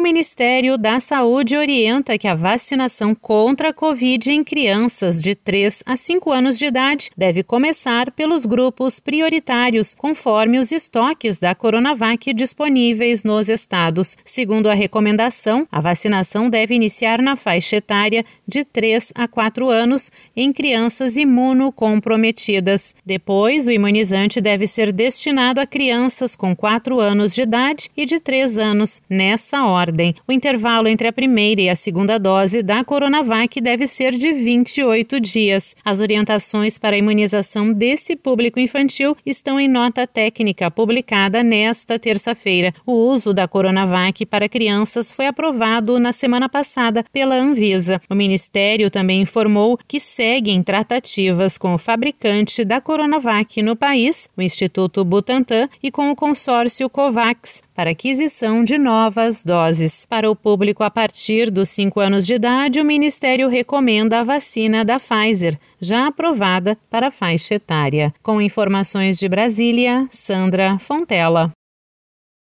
O Ministério da Saúde orienta que a vacinação contra a Covid em crianças de 3 a 5 anos de idade deve começar pelos grupos prioritários, conforme os estoques da Coronavac disponíveis nos estados. Segundo a recomendação, a vacinação deve iniciar na faixa etária de 3 a 4 anos em crianças imunocomprometidas. Depois, o imunizante deve ser destinado a crianças com 4 anos de idade e de 3 anos, nessa hora ordem. O intervalo entre a primeira e a segunda dose da Coronavac deve ser de 28 dias. As orientações para a imunização desse público infantil estão em nota técnica publicada nesta terça-feira. O uso da Coronavac para crianças foi aprovado na semana passada pela Anvisa. O Ministério também informou que seguem tratativas com o fabricante da Coronavac no país, o Instituto Butantan, e com o consórcio COVAX para aquisição de novas doses. Para o público a partir dos 5 anos de idade, o Ministério recomenda a vacina da Pfizer, já aprovada para a faixa etária. Com informações de Brasília, Sandra Fontela.